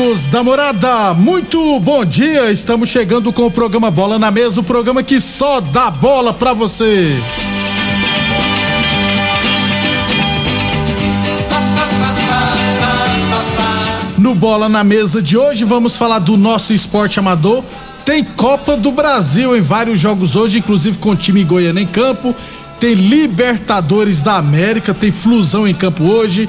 Amigos da morada, muito bom dia. Estamos chegando com o programa Bola na Mesa o programa que só dá bola pra você. No Bola na Mesa de hoje, vamos falar do nosso esporte amador. Tem Copa do Brasil em vários jogos hoje, inclusive com o time goiano em campo. Tem Libertadores da América, tem Flusão em campo hoje.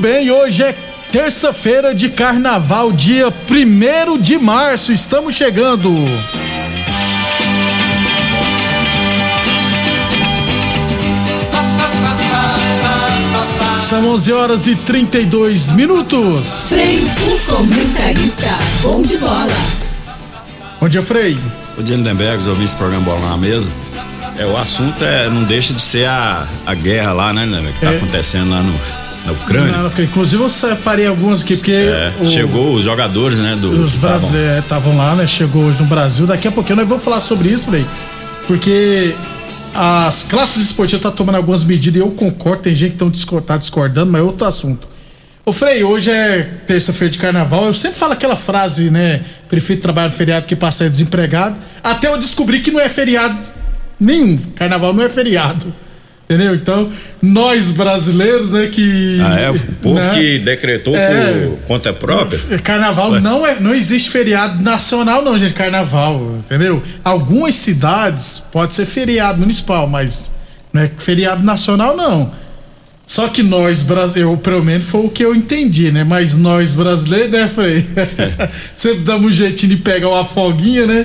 Bem, hoje é terça-feira de carnaval, dia 1 de março. Estamos chegando. São 11 horas e 32 minutos. Frei, o comentarista. Bom de bola. Bom dia, Frei. O dia Lindenberg, os ouvintes do programa Bola na Mesa. É, o assunto é, não deixa de ser a, a guerra lá, né, Lindenberg, que tá É. acontecendo lá no, na Ucrânia. Ok. Inclusive, eu separei alguns aqui, porque. É, o- chegou os jogadores, né, do. Os brasileiros estavam lá, né? Chegou hoje no Brasil. Daqui a pouquinho nós vamos falar sobre isso, Frei. Porque as classes esportivas estão tomando algumas medidas e eu concordo. Tem gente que tão discor- tá discordando, mas é outro assunto. Ô Frei, hoje é terça-feira de carnaval. Eu sempre falo aquela frase, né? Prefiro trabalhar no feriado que passar desempregado. Até eu descobri que não é feriado nenhum. Carnaval não é feriado. Entendeu? Então, nós brasileiros, né, que. Ah, é? O povo né? que decretou É. por conta própria. Carnaval não é, não existe feriado nacional não, gente, carnaval, entendeu? Algumas cidades pode ser feriado municipal, mas não é feriado nacional não. Só que nós brasileiros, pelo menos foi o que eu entendi, né? Mas nós brasileiros, né, Frei? Sempre damos um jeitinho de pegar uma folguinha, né?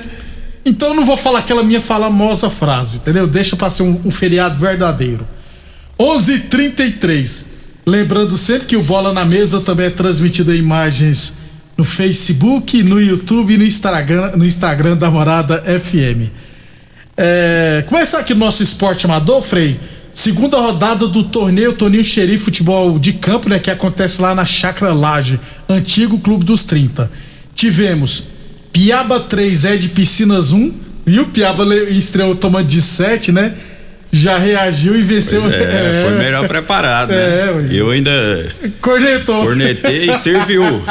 Então eu não vou falar aquela minha famosa frase, entendeu? Deixa pra ser um, um feriado verdadeiro. 11:33. Lembrando sempre que o Bola na Mesa também é transmitido em imagens no Facebook, no YouTube e no Instagram, no Instagram da Morada FM. É, começar aqui o nosso esporte amador, Frei. Segunda rodada do torneio Toninho Xerife Futebol de Campo, né? Que acontece lá na Chácara Laje, antigo Clube dos 30. Tivemos Piaba 3, é de Piscinas 1. E o Piaba estreou tomando de 7, né? Já reagiu e venceu. Pois é, foi melhor preparado, né? É, ué. Eu ainda Cornetou. cornetei e serviu.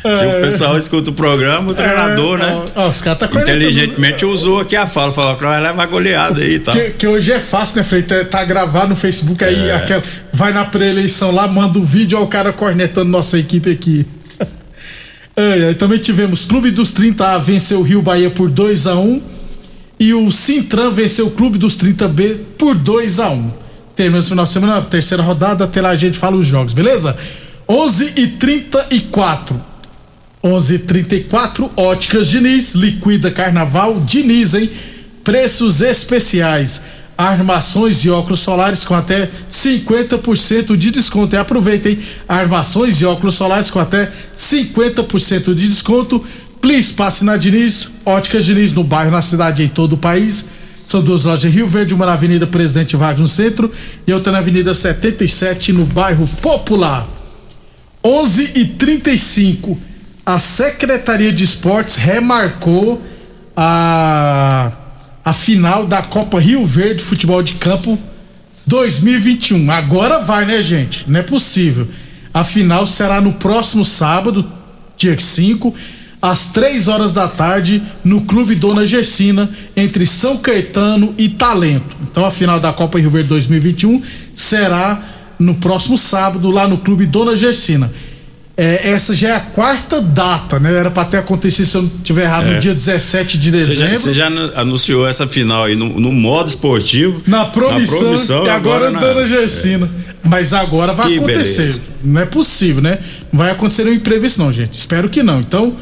Se o pessoal escuta o programa, o treinador, É, né? ó, ó, os caras tá. Inteligentemente usou aqui a fala, falou que vai levar goleada aí e tal. Que, que hoje é fácil, né, Frei? Tá, tá gravado no Facebook aí, É. aquela, vai na pré-eleição lá, manda o vídeo, ó, o cara cornetando nossa equipe aqui. Ai, ai, também tivemos Clube dos 30A venceu o Rio Bahia por 2 a 1 e o Sintran venceu o Clube dos 30B por 2 a 1 Terminamos o final de semana, terceira rodada, até lá a gente fala os jogos, beleza? 11 e 34 11:34 Óticas Diniz, liquida Carnaval Diniz, hein? Preços especiais. Armações e óculos solares com até 50% de desconto. E aproveitem armações e óculos solares com até 50% de desconto. Please passe na Diniz, Óticas Diniz no bairro, na cidade em todo o país. São duas lojas em Rio Verde, uma na Avenida Presidente Vargas no centro e outra na Avenida 77 no bairro Popular. 11 e 35 a Secretaria de Esportes remarcou a, a final da Copa Rio Verde Futebol de Campo 2021. Agora vai, né, gente? Não é possível. A final será no próximo sábado, dia 5, às 3 horas da tarde, no Clube Dona Gersina, entre São Caetano e Talento. Então a final da Copa Rio Verde 2021 será no próximo sábado, lá no Clube Dona Gersina. É, essa já é a quarta data, né? Era pra ter acontecido, se eu não tiver errado, É. no dia 17 de Você já, dezembro. você já anu- anunciou essa final aí no, no modo esportivo. Na promissão, na promissão, e agora, na- Dona Gersina. Mas agora vai Que acontecer. beleza. Não é possível, né? Não vai acontecer nenhum imprevisto, não, gente. Espero que não. Então,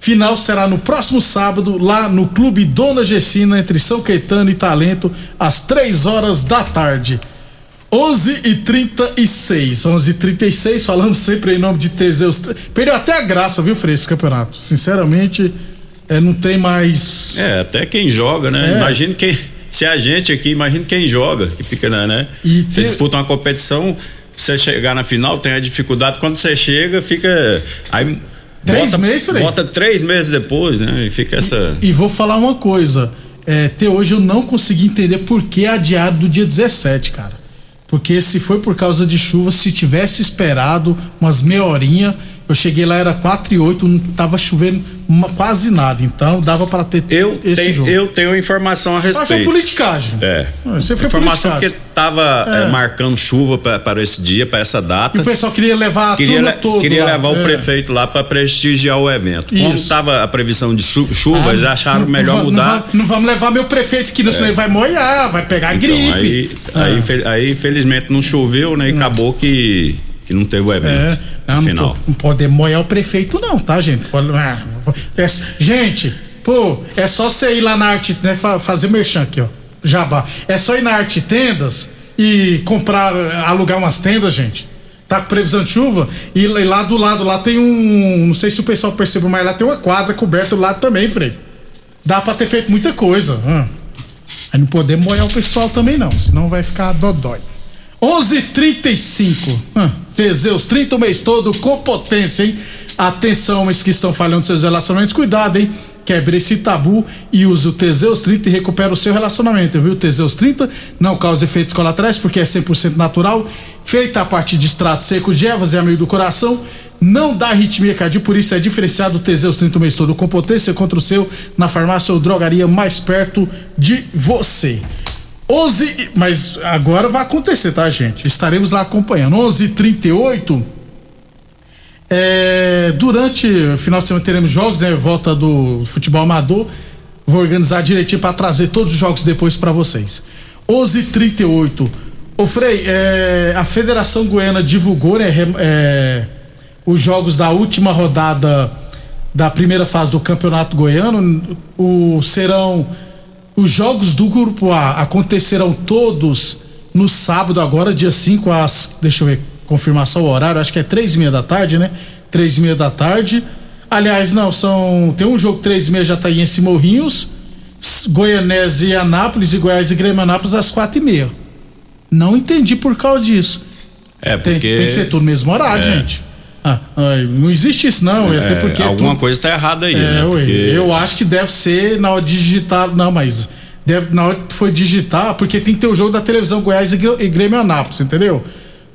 final será no próximo sábado, lá no Clube Dona Gersina, entre São Caetano e Talento, às 3 horas da tarde. 11 e 36 11 e 36 falando sempre em nome de Teseus. Perdeu até a graça, viu, Frei, esse campeonato. Sinceramente, é, não tem mais. É, até quem joga, né? É. Imagina quem. Se a gente aqui, imagina quem joga, que fica, né? né? E você te- disputa uma competição, você chegar na final, tem a dificuldade. Quando você chega, fica. Aí. Três bota, meses, Frei? Bota três meses depois, né? E fica essa. E vou falar uma coisa. É, até hoje eu não consegui entender por que adiado do dia 17, cara. Porque se foi por causa de chuva, se tivesse esperado umas meia horinha, eu cheguei lá, era 4 e 8, não tava chovendo uma- quase nada. Então dava para ter Eu, esse tenho, jogo. eu tenho informação a Acho que foi respeito. politicagem. É. Ah, aí foi Informação politicagem. porque tava É. é, marcando chuva para esse dia, para essa E data. o pessoal queria levar a Queria, le- toda. queria lá. levar o É. prefeito lá para prestigiar o evento. Como Isso. tava a previsão de chu- chuva, Ah, eles acharam não- melhor não, mudar. Não, não vamos levar meu prefeito que senão ele vai molhar, vai pegar Então, gripe. aí, Ah. aí, aí, infelizmente não choveu, né? E acabou que, que não teve o evento. É, não, no não, final. não pode molhar o prefeito, não, tá, gente? Pode- ah, é- gente, pô, é só você ir lá na arte, né? fa- Fazer merchan aqui, ó. Jabá. É só ir na arte tendas e comprar, alugar umas tendas, gente. Tá com previsão de chuva? E lá- e lá do lado lá tem um. Não sei se o pessoal percebeu, mas lá tem uma quadra coberta do lado também, Frei. Dá pra ter feito muita coisa. hum. Aí não podemos molhar o pessoal também, não, senão vai ficar dodói. 11:35. Hum, Teseus 30 o mês todo com potência, hein? Atenção, homens que estão falhando seus relacionamentos, cuidado, hein? Quebre esse tabu e use o Teseus 30 e recupera o seu relacionamento, viu? Teseus 30 não causa efeitos colaterais porque é 100% natural, feita a partir de extrato seco de ervas e amigo do coração, não dá arritmia cardíaca, por isso é diferenciado o Teseus 30 o mês todo com potência contra o seu na farmácia ou drogaria mais perto de você. 11, e- mas agora vai acontecer, tá, gente? Estaremos lá acompanhando. 11:38. É, durante o final de semana teremos jogos, né? Volta do futebol amador. Vou organizar direitinho para trazer todos os jogos depois para vocês. 11:38. Ô Frei, é, a Federação Goiana divulgou, né? é, os jogos da última rodada da primeira fase do Campeonato Goiano. O serão os jogos do grupo A acontecerão todos no sábado agora, dia 5 às, deixa eu ver, confirmar só o horário, acho que é três e meia da tarde, né? Três e meia da tarde. Aliás, não, são, tem um jogo três e meia Jataiense e Morrinhos, Goianese e Anápolis e Goiás e Grêmio Anápolis às quatro e meia. Não entendi por causa disso. É, Tem, porque. tem que ser tudo no mesmo horário, É. gente. Ah, não existe isso não, é, até porque é alguma tudo- coisa tá errada aí, é, né? Porque eu acho que deve ser na hora de digitar. Não, mas deve, na hora que foi digitar, porque tem que ter o jogo da televisão Goiás e Grê- Grêmio Anápolis, entendeu?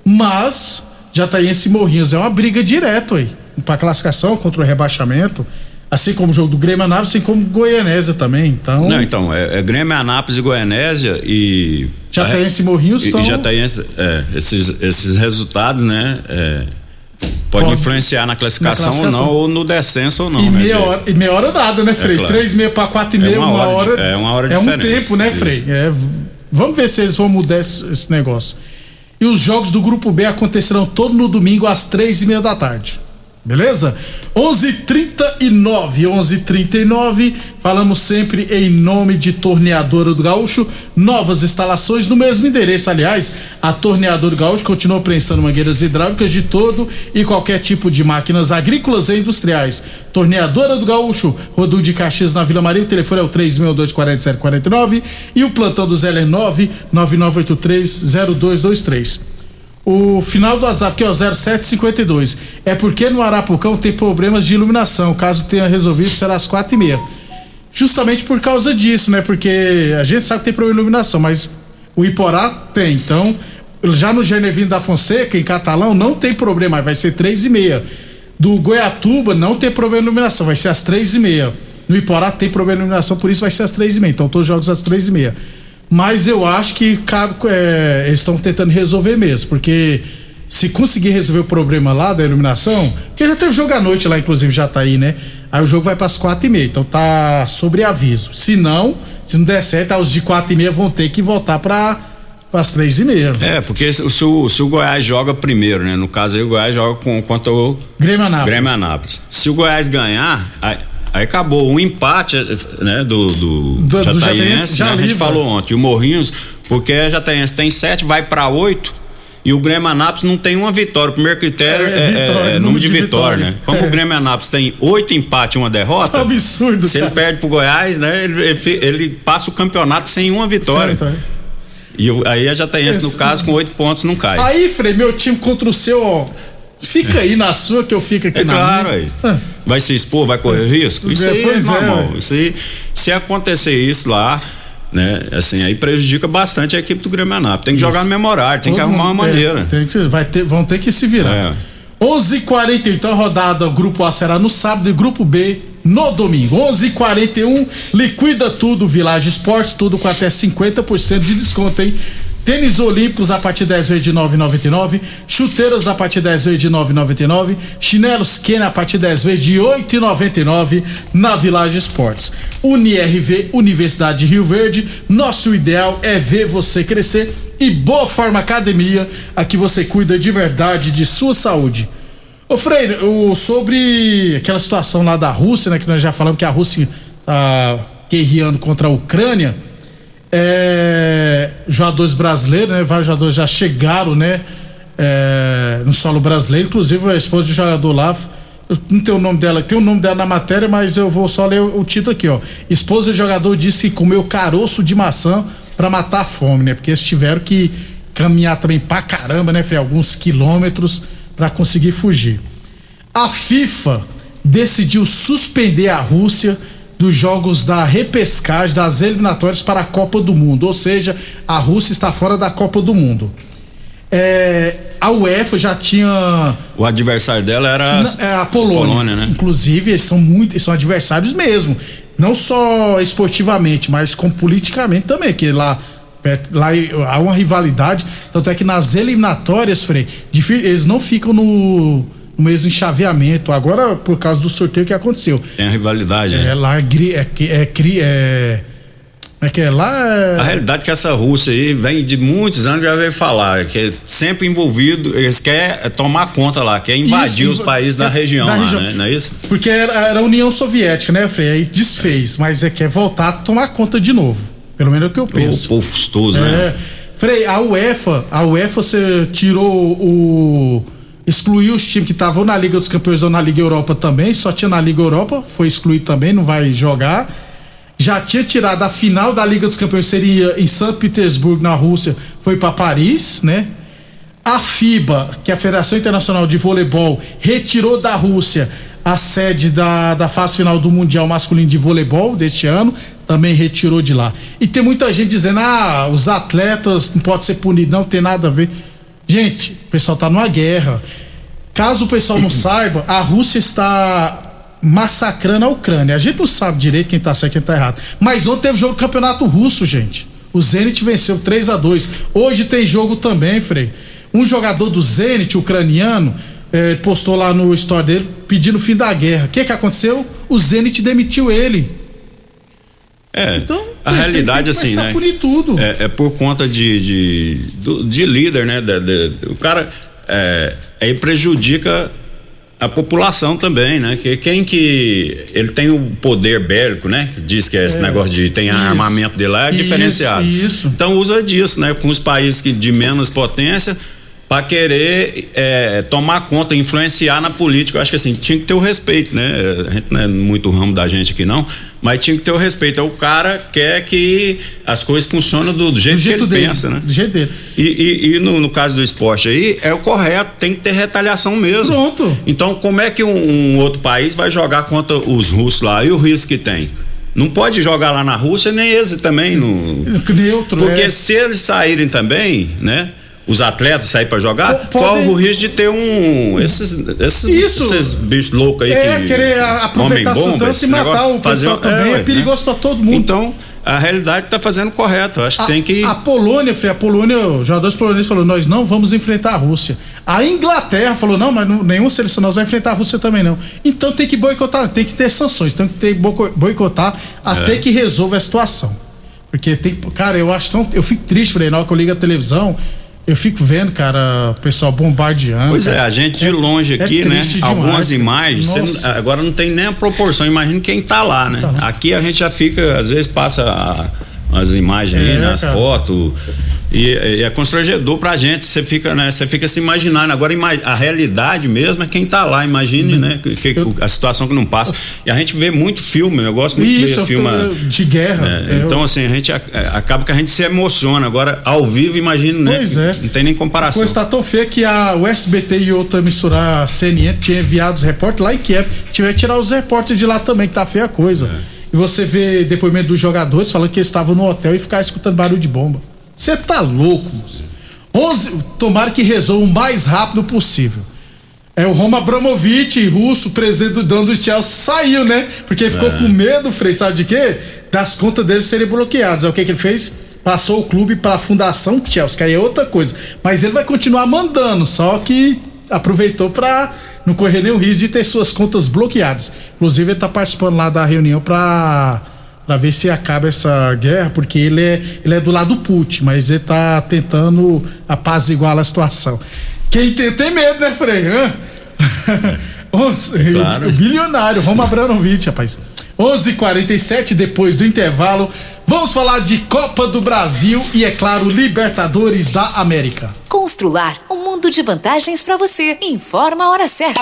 Mas Jataiense e Morrinhos é uma briga direto aí. Pra classificação contra o rebaixamento. Assim como o jogo do Grêmio Anápolis, assim como Goianésia também. Então, Não, então, é, é Grêmio, Anápolis e Goianésia e. Jataiense e Morrinhos estão. e Jataiense, é, esses, esses resultados, né? É, pode, Pode. influenciar na classificação, Na classificação. ou não, ou no descenso ou não. E né? meia hora, e meia hora nada, né, Frei? claro. Três e meia pra quatro e É meia, uma uma, hora é uma hora de É um tempo, né, Frei? É, vamos ver se eles vão mudar esse, esse negócio. E os jogos do Grupo B acontecerão todo no domingo às três e meia da tarde. Beleza? 11:39, 11:39. Falamos sempre em nome de Torneadora do Gaúcho, novas instalações no mesmo endereço. Aliás, a Torneadora do Gaúcho continua prensando mangueiras hidráulicas de todo e qualquer tipo de máquinas agrícolas e industriais. Torneadora do Gaúcho, Rodu de Caxias na Vila Maria, o telefone é o 3624749 e o plantão do Zé é 999830223. O final do WhatsApp, que é o 0752. É porque no Arapucão tem problemas de iluminação. Caso tenha resolvido, será às quatro e meia. Justamente por causa disso, né? Porque a gente sabe que tem problema de iluminação, mas o Iporá tem. Então, já no Genevindo da Fonseca, em Catalão, não tem problema, vai ser três e meia. Do Goiatuba não tem problema de iluminação, vai ser às três e meia. No Iporá tem problema de iluminação, por isso vai ser às três e meia. Então, todos os jogos às três e meia. Mas eu acho que cara, é, eles estão tentando resolver mesmo, porque se conseguir resolver o problema lá da iluminação, porque já tem o jogo à noite lá, inclusive já tá aí, né? Aí o jogo vai para as quatro e meia, então tá sobre aviso. Se não, se não der certo, os de quatro e meia vão ter que voltar para as três e meia. É, porque se o, se o Goiás joga primeiro, né? No caso aí o Goiás joga com, contra o Grêmio Anápolis. Grêmio Anápolis. Se o Goiás ganhar, aí acabou. O empate né, do, do, Do- Jataíense já né, a gente falou ontem. O Morrinhos, porque a Jataíense tem sete, vai para oito. E o Grêmio Anápolis não tem uma vitória. O primeiro critério É, é, é- vitória, é número número de de vitória, vitória. né? Como É. o Grêmio Anápolis tem oito empates e uma derrota. Absurdo, Se ele cara. perde pro Goiás, né? Ele, ele ele passa o campeonato sem uma vitória. Certo, é. E aí a Jataíense, no Esse- caso, com oito pontos, não cai. Aí, Frei, meu time contra o seu, ó. Fica aí na sua que eu fico aqui É na claro, minha. aí. Ah. Vai se expor, vai correr risco? Isso É, aí é pois é, normal. ué. isso aí, se acontecer isso lá, né, assim, aí prejudica bastante a equipe do Grêmio Anápolis. Tem que jogar no mesmo horário, tem que Todo arrumar uma é, maneira. tem que- vai ter, vão ter que se virar. É. 11:40 então a rodada, o grupo A será no sábado e grupo B no domingo. 11:41 liquida tudo, Village Esportes, tudo com até 50% de desconto, hein? Tênis olímpicos a partir 10 vezes de 9,99, chuteiras a partir 10 vezes de 9,99, chinelos Kenner a partir 10 vezes de 8,99 na Village Esportes. UniRV, Universidade de Rio Verde, nosso ideal é ver você crescer e Boa Forma Academia, aqui você cuida de verdade de sua saúde. Ô Freire, o, sobre aquela situação lá da Rússia, né, que nós já falamos que a Rússia tá guerreando contra a Ucrânia, é, jogadores brasileiros, né, vários jogadores já chegaram, né, é, no solo brasileiro, inclusive a esposa do jogador lá, não tem o nome dela, tem o nome dela na matéria, mas eu vou só ler o, o título aqui, ó. Esposa do jogador disse que comeu caroço de maçã pra matar a fome, né? Porque eles tiveram que caminhar também pra caramba, né, Frei? Alguns quilômetros pra conseguir fugir. A FIFA decidiu suspender a Rússia dos jogos da repescagem das eliminatórias para a Copa do Mundo, ou seja, a Rússia está fora da Copa do Mundo. É, a UEFA já tinha O adversário dela era na- é, a Polônia. Polônia, né? Inclusive, eles são muito, eles são adversários mesmo. Não só esportivamente, mas com politicamente também, que lá, lá há uma rivalidade. Tanto é que nas eliminatórias, Frei, eles não ficam no, no mesmo enxaveamento. Agora, por causa do sorteio que aconteceu. Tem a rivalidade, né? É lá, é, é, que- é, é, é que é lá. é- A realidade é que essa Rússia aí vem de muitos anos, já veio falar, que é sempre envolvido, eles querem tomar conta lá, quer invadir Isso, os países da é, região da lá, região. né? Não é isso? Porque era, era a União Soviética, né, Frei? Aí desfez, mas é quer voltar a tomar conta de novo. Pelo menos é o que eu O penso. povo custoso, né? É. Frei, a UEFA, a UEFA você tirou o. excluiu os times que estavam na Liga dos Campeões ou na Liga Europa também, só tinha na Liga Europa, foi excluído também, não vai jogar. Já tinha tirado a final da Liga dos Campeões, seria em São Petersburgo, na Rússia, foi para Paris, né? A FIBA, que é a Federação Internacional de Voleibol, retirou da Rússia a sede da, da fase final do Mundial Masculino de Voleibol deste ano, também retirou de lá. E tem muita gente dizendo: ah, os atletas não podem ser punidos, não tem nada a ver. Gente, o pessoal tá numa guerra. Caso o pessoal não saiba, a Rússia está massacrando a Ucrânia. A gente não sabe direito quem tá certo e quem tá errado. Mas ontem teve jogo do Campeonato Russo, gente. O Zenit venceu 3 a 2 Hoje tem jogo também, Frei. Um jogador do Zenit, ucraniano, eh, postou lá no story dele pedindo o fim da guerra. O que que aconteceu? O Zenit demitiu ele. É, Então, a tem- realidade tem que assim, né? punir tudo. É, é por conta de, de, do- de líder, né? Da- da- o cara é, aí prejudica a população também, né? Que quem que ele tem o poder bélico, né? Que diz que é esse negócio de tem Isso. armamento dele lá é Isso, diferenciado. isso. Então usa disso, né? Com os países que de menos potência para querer é, tomar conta, influenciar na política. Eu acho que assim tinha que ter o respeito, né? A gente não é muito ramo da gente aqui não, mas tinha que ter o respeito. É o cara quer que as coisas funcionem do, do jeito, Do jeito que ele dele. pensa, né? Do jeito dele. E, e- e no, no caso do esporte aí, é o correto, tem que ter retaliação mesmo. Pronto. Então, como é que um, um outro país vai jogar contra os russos lá? E o risco que tem? Não pode jogar lá na Rússia, nem eles também. No... Neutro. Porque é. se eles saírem também, né? Os atletas saírem pra jogar, podem- corre o risco de ter um. Esses, esses, Isso. esses bichos loucos aí É, que. querer aproveitar a substância e matar o pessoal também, é né? perigoso pra todo mundo. Então, a realidade tá fazendo correto. Acho que A, tem que. a Polônia, Frei, a Polônia, os jogadores poloneses falaram, nós não vamos enfrentar a Rússia. A Inglaterra falou, não, mas não, nenhuma seleção nós vai enfrentar a Rússia também não. Então tem que boicotar, tem que ter sanções, tem que ter boico- boicotar até É. que resolva a situação. Porque tem, cara, eu acho tão, eu fico triste, Frei, na hora que eu ligo a televisão, eu fico vendo, cara, o pessoal bombardeando. Pois é, a gente de longe é aqui, né? triste demais, Algumas imagens, você agora não tem nem a proporção. Imagina quem tá lá, né? Tá lá. Aqui a gente já fica, às vezes passa as imagens aí, É, né? As fotos. E, e é constrangedor pra gente. Você fica, né? Você fica se imaginando. Agora, a realidade mesmo é quem tá lá. Imagine, né? Que, que- Eu- a situação que não passa. E a gente vê muito filme, eu gosto muito de Isso, ver eu filme. tô- de guerra. É, É, então, assim, a gente a- é, acaba que a gente se emociona. Agora, ao vivo, imagina, né? Pois é. Não tem nem comparação. coisa tá tão feia que a, o SBT e outra misturar CNN tinha enviado os repórteres lá em Kiev. Tiver que tirar os repórteres de lá também, que tá feia a coisa. É. E você vê depoimento dos jogadores falando que eles estavam no hotel e ficaram escutando barulho de bomba. Você tá louco, moço. 11, tomara que resolva o mais rápido possível. É o Roma Abramovich, russo, presidente do dono do Chelsea, saiu, né? Porque ficou É. com medo, Frei, sabe de quê? Das contas dele serem bloqueadas. É o que, que ele fez? Passou o clube para a Fundação Chelsea, que aí é outra coisa. Mas ele vai continuar mandando, só que aproveitou para não correr nenhum risco de ter suas contas bloqueadas. Inclusive, ele tá participando lá da reunião para para ver se acaba essa guerra, porque ele é, ele é do lado do Putin, mas ele tá tentando apaziguar a situação. Quem tem, tem medo, né, Frei? Hã? Onze- Claro. O bilionário, Roma Abramovich, rapaz. 11:47 depois do intervalo, vamos falar de Copa do Brasil e, é claro, Libertadores da América. Constrular um mundo de vantagens para você. Informa a hora certa.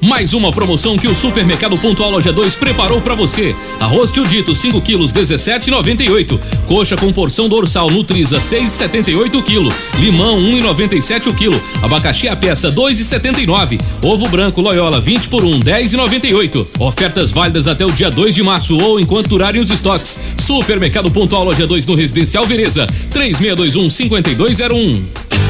Mais uma promoção que o Supermercado Pontual Loja 2 preparou para você. Arroz tio dito 5 quilos 17,98. Coxa com porção dorsal Nutriza 6,78 kg. Limão 1,97 o quilo. Abacaxi a peça 2,79. Ovo branco Loyola 20 por 1 10,98. Ofertas válidas até o dia 2 de março ou enquanto durarem os estoques. Supermercado Pontual Loja 2 no Residencial Veneza 3621 5201.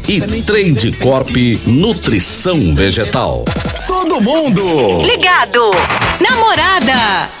e Trade Corp Nutrição Vegetal. Todo mundo Ligado. Namorada.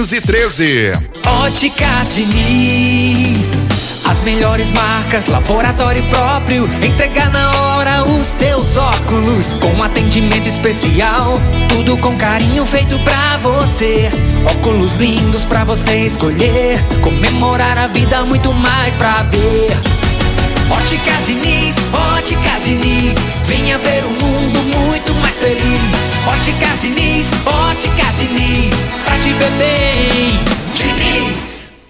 Óticas Diniz. As melhores marcas, laboratório próprio. Entregar na hora os seus óculos. Com atendimento especial. Tudo com carinho feito pra você. Óculos lindos pra você escolher. Comemorar a vida, muito mais pra ver. Óticas Diniz, Óticas Diniz. Venha ver um mundo muito mais feliz. Óticas Diniz, Óticas Diniz. Pra te ver bem.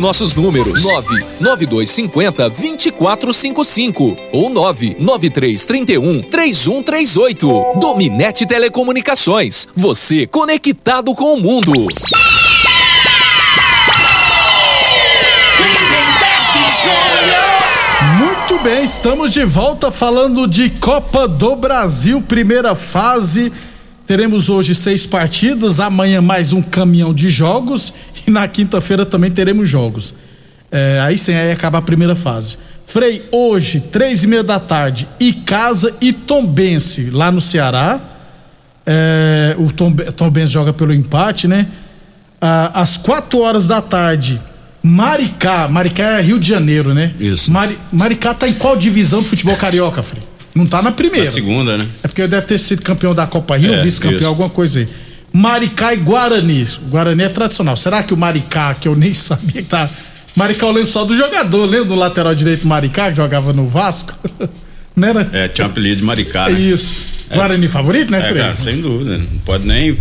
nossos números: 99250 2455 ou 99331 3138. Dominete Telecomunicações. Você conectado com o mundo. Muito bem, estamos de volta falando de Copa do Brasil, primeira fase. Teremos hoje seis partidas, amanhã mais um caminhão de jogos e na quinta-feira também teremos jogos. É, aí sim, aí acaba a primeira fase. Frei, hoje, três e meia da tarde, Icasa e Tombense, lá no Ceará. É, o Tom, Tombense joga pelo empate, né? Ah, às quatro horas da tarde, Maricá. Maricá é Rio de Janeiro, né? Isso. Mari, Maricá tá em qual divisão do futebol carioca, Frei? Não tá na primeira. Na segunda, né? É porque deve ter sido campeão da Copa Rio, É, vice-campeão, alguma coisa aí. Maricá e Guarani. O Guarani é tradicional. Será que o Maricá, que eu nem sabia que tá. Maricá eu lembro só do jogador, lembra do lateral direito Maricá, que jogava no Vasco? Não era? É, tinha um apelido de Maricá, né? Isso. É. Guarani favorito, né, É, Freire? cara, sem dúvida. Não pode Nem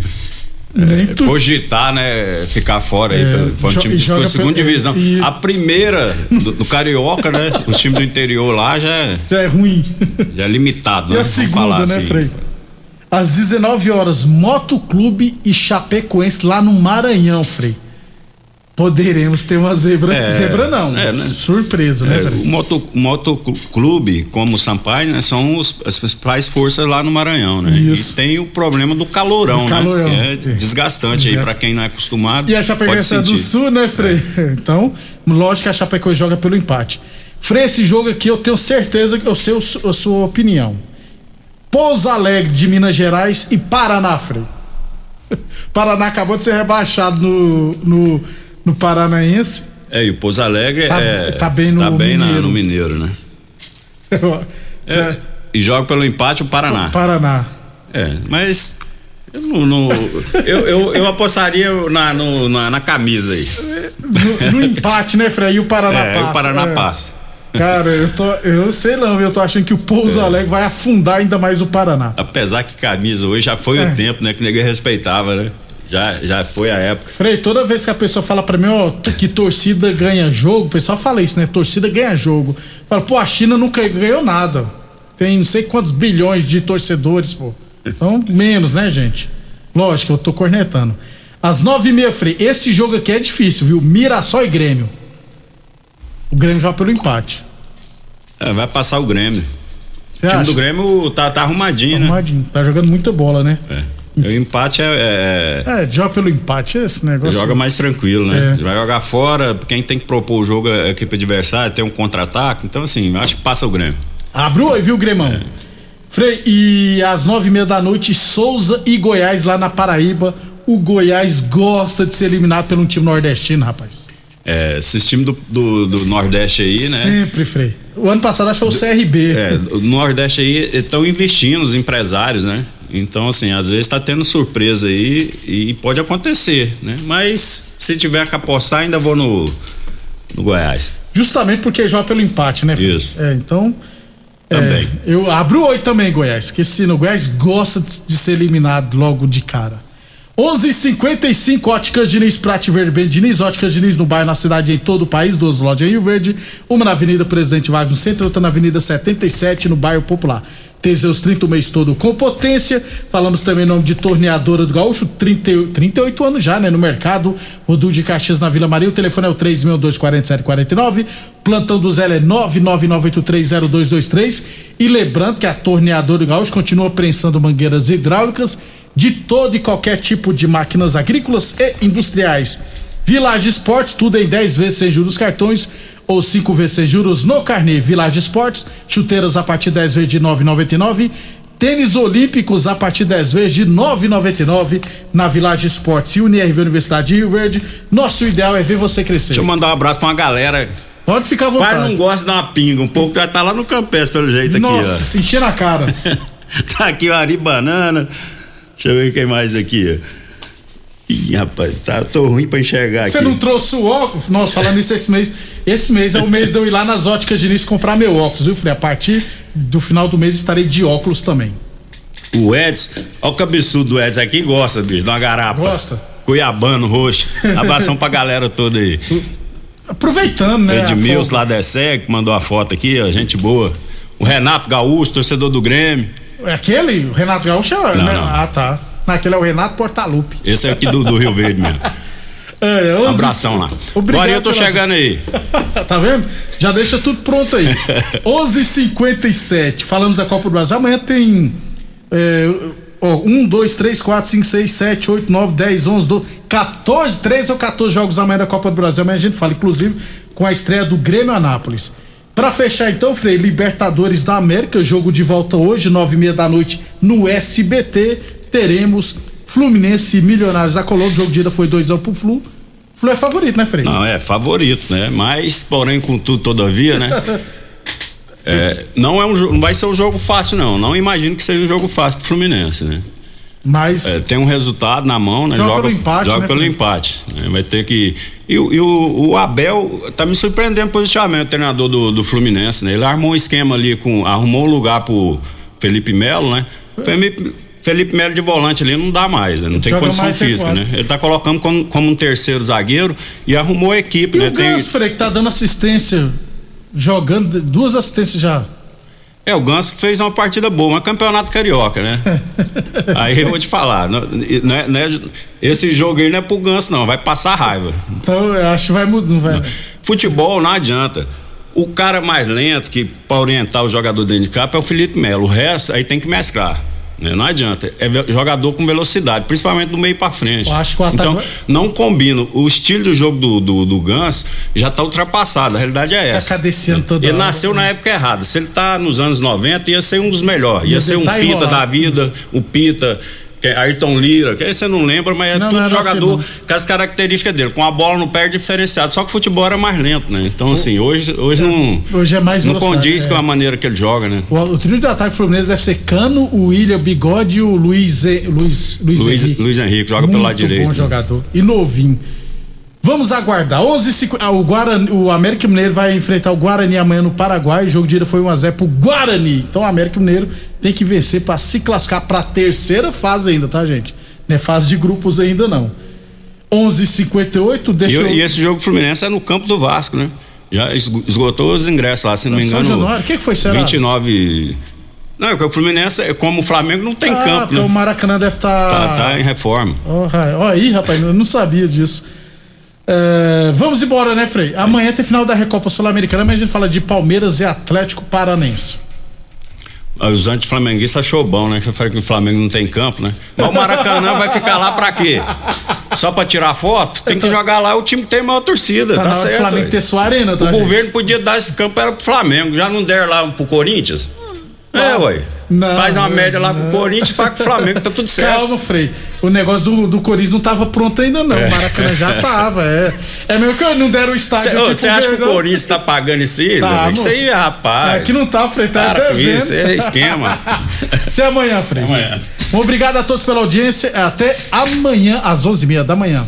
é, tu- cogitar, né? Ficar fora aí. É, pra- pra um jo- time de joga segunda divisão. e- A primeira do, do Carioca, né? Os times do interior lá já, é- Já é ruim. já é limitado, E né? a segunda, né, assim. Frei? Às 19 horas, Moto Clube e Chapecoense lá no Maranhão, Frei. Poderemos ter uma zebra. É, zebra não. é, né? Surpresa, né, É, o moto, motoclube, como o Sampaio, né, são os, as principais forças lá no Maranhão, né? Isso. E tem o problema do calorão, Do calorão, né? É é. desgastante aí Desgasta- pra quem não é acostumado. E a Chapecoense é do. Sul, né, Frei? Então, lógico que a Chapecoense joga pelo empate. Frei, esse jogo aqui eu tenho certeza que eu sei a sua opinião. Pouso Alegre de Minas Gerais e Paraná, Frei. Paraná acabou de ser rebaixado no, no, no Paranaense. É, e o Pouso Alegre Tá- é, tá bem no tá bem na- Mineiro. no Mineiro, né? Cê- É, e joga pelo empate o Paraná. Paraná. É, mas eu não, não- eu, eu, eu apostaria na, no- na, na camisa aí. No, no empate, né, Frei? E o Paraná É, passa. o Paraná é. passa. Cara, eu, tô, eu sei não, eu tô achando que o Pouso É. Alegre vai afundar ainda mais o Paraná. Apesar que camisa hoje já foi É. o tempo, né? Que ninguém respeitava, né? Já, já foi a época. Frei, toda vez que a pessoa fala pra mim, ó, que torcida ganha jogo, o pessoal fala isso, né? Torcida ganha jogo. Fala, pô, a China nunca ganhou nada. Tem não sei quantos bilhões de torcedores, pô. Então, menos, né, gente? Lógico, eu tô cornetando. Às nove e meia, Frei, esse jogo aqui é difícil, viu? Mirassol e Grêmio. O Grêmio joga pelo empate. É, vai passar o Grêmio. O time acha? do Grêmio tá, tá arrumadinho, né? Arrumadinho. Tá jogando muita bola, né? É. O empate é. é- É, joga pelo empate, esse negócio. joga mais tranquilo, né? É. Vai jogar fora, quem tem que propor o jogo é a equipe adversária, tem um contra-ataque. Então, assim, eu acho que passa o Grêmio. Abriu aí, viu, Gremão? Frei, e às nove e meia da noite, Souza e Goiás lá na Paraíba. O Goiás gosta de ser eliminado pelo um time nordestino, rapaz. É, esses times do, do, do Nordeste aí, né? Sempre, Frei. O ano passado acho que foi o CRB. É, o Nordeste aí estão investindo os empresários, né? Então, assim, às vezes tá tendo surpresa aí e pode acontecer, né? Mas se tiver que apostar, ainda vou no, no Goiás. Justamente porque joga pelo empate, né? Isso. É, então. é, Também. eu abro o oi também, Goiás. Esqueci, no Goiás gosta de, ser eliminado logo de cara. 11:55 Óticas Diniz, Prate Verde Bem Diniz, Óticas Diniz no bairro, na cidade em todo o país, duas lojas em Rio Verde, uma na Avenida Presidente Vargas no centro, outra na Avenida 77 no bairro Popular. Teseus 30 o mês todo com potência. Falamos também em nome de Torneadora do Gaúcho, 30, e- 38 anos já, né, no mercado. Rodul de Caxias na Vila Maria, o telefone é o 3624749. Plantão do Zé é 999830223. E lembrando que a Torneadora do Gaúcho continua prensando mangueiras hidráulicas de todo e qualquer tipo de máquinas agrícolas e industriais. Village Esportes, tudo em 10 vezes sem juros cartões ou 5 vezes juros no carnê. Village Esportes, chuteiras a partir de 10 vezes de 9,99. Tênis Olímpicos a partir de 10 vezes de 9,99 na Village Esportes e UniRV Universidade de Rio Verde. Nosso ideal é ver você crescer. Deixa eu mandar um abraço pra uma galera. Pode ficar à vontade. Quase não gosta de dar uma pinga. Um pouco já tá lá no Campestre, pelo jeito Nossa, aqui, se encher na cara. ó. tá aqui o Ari Banana. Deixa eu ver quem mais aqui, ó. Ih, rapaz, tá, tô ruim pra enxergar Você aqui. não trouxe o óculos? Nossa, falando isso esse mês. Esse mês é o mês de eu ir lá nas óticas Diniz comprar meu óculos, viu, Frei? A partir do final do mês estarei de óculos também. O Edson, olha o cabeçudo do Edson aqui, gosta, bicho, de uma garapa. Gosta? Cuiabano, roxo. Abração pra galera toda aí. Aproveitando, né? Edmilson lá da ESEG, mandou a foto aqui, ó, gente boa. O Renato Gaúcho, torcedor do Grêmio. É Aquele, o Renato Gaúcho, é, Não, né? não. Ah, tá. Naquele é o Renato Portaluppi. Esse é aqui do, do Rio Verde mesmo. É, onze- Abração lá. Obrigado Agora eu tô pela- chegando aí. tá vendo? Já deixa tudo pronto aí. 11:57. Falamos da Copa do Brasil. Amanhã tem. É, ó, 1, 2, 3, 4, 5, 6, 7, 8, 9, 10, 11, 12, 14, 13 ou 14 jogos amanhã da Copa do Brasil. Amanhã a gente fala, inclusive, com a estreia do Grêmio Anápolis. Pra fechar então, Frei, Libertadores da América, jogo de volta hoje, 9 e meia da noite no SBT. Teremos Fluminense e Milionários da Colômbia. O jogo de ida foi 2x1 pro Flu. Flu é favorito, né, Frei? Não, é favorito, né? Mas, porém, contudo, todavia, né? É, não, é um, não vai ser um jogo fácil, não. Não imagino que seja um jogo fácil pro Fluminense, né? Mas. É, tem um resultado na mão, né? Joga pelo empate, joga né, pelo Felipe? empate. né? Vai ter que. E, o- e o, o Abel tá me surpreendendo positivamente, o treinador do, do Fluminense, né? Ele armou um esquema ali com. arrumou um lugar pro Felipe Melo, né? Felipe, Felipe Melo de volante ali não dá mais, né? Não tem Joga condição física, né? Ele tá colocando como, como um terceiro zagueiro e arrumou a equipe, E né? o Ganso, Frei, que tá dando assistência, jogando duas assistências já. É, o Ganso fez uma partida boa, mas campeonato carioca, né? aí eu vou te falar, não, não é- não é- esse jogo aí não é pro Ganso, não, vai passar raiva. Então eu acho que vai mudar. Vai. Futebol não adianta. O cara mais lento que para orientar o jogador dentro de campo é o Felipe Melo. O resto aí tem que mesclar. Né? Não adianta. É jogador com velocidade, principalmente do meio para frente. Ataque então, não combina. O estilo do jogo do, do, do Ganso já tá ultrapassado. A realidade é essa. cadeciando toda Ele hora. nasceu na época errada. Se ele tá nos anos 90, ia ser um dos melhores. Ia ser um tá Pita enrolado. da vida, o Pita. Que é Ayrton Lira, que aí você não lembra, mas é Não, tudo não era jogador assim, com as características dele, com a bola no pé diferenciado. Só que o futebol era mais lento, né? Então, assim, hoje, hoje não. Hoje é mais Não velocidade, condiz é. com a maneira que ele joga, né? O, o trio de ataque Fluminense deve ser Cano, o William Bigode e o Luiz, Luiz, Luiz, Luiz, Henrique. Luiz Henrique joga pelo lado Muito direito. bom jogador. E novinho. Vamos aguardar. 11 ah, o, Guarani, o América Mineiro vai enfrentar o Guarani amanhã no Paraguai. O jogo de ida foi 1x0 pro Guarani. Então o América Mineiro tem que vencer pra se classificar pra terceira fase ainda, tá, gente? Não é fase de grupos ainda não. 11:58 E, deixa eu... e esse jogo Fluminense é no campo do Vasco, né? Já esgo- esgotou os ingressos lá, se não me São engano. Januário? O que que foi, será? 29. Não, é o Fluminense, é como o Flamengo, não tem ah, campo, né? o Maracanã deve estar. Tá, tá em reforma. Ra- ó aí, rapaz, eu não sabia disso. É, vamos embora, né, Frei? Amanhã tem final da Recopa Sul-Americana, mas a gente fala de Palmeiras e Atlético Paranense. Os anti-flamenguistas achou bom, né? Que eu falei que o Flamengo não tem campo, né? Mas o Maracanã vai ficar lá pra quê? Só pra tirar foto? Tem que jogar lá o time que tem maior torcida, Tá tá, certo. Flamengo ué. ter sua arena, tá, O gente? governo podia dar esse campo era pro Flamengo, já não der lá pro Corinthians? É, ué. Não, faz uma média lá não. pro Corinthians e faz com o Flamengo, tá tudo certo. Calma, Frei. O negócio do, do Corinthians não tava pronto ainda, não. É. O Maracanã já tava, é. É mesmo que não deram o estádio Você acha que o. Corinthians tá pagando isso aí? Tá, isso aí, rapaz. É que não tá, Frei, tá com devendo. isso, é esquema. Até amanhã, Frei. Até amanhã. Obrigado a todos pela audiência. Até amanhã, às 11h30 da manhã.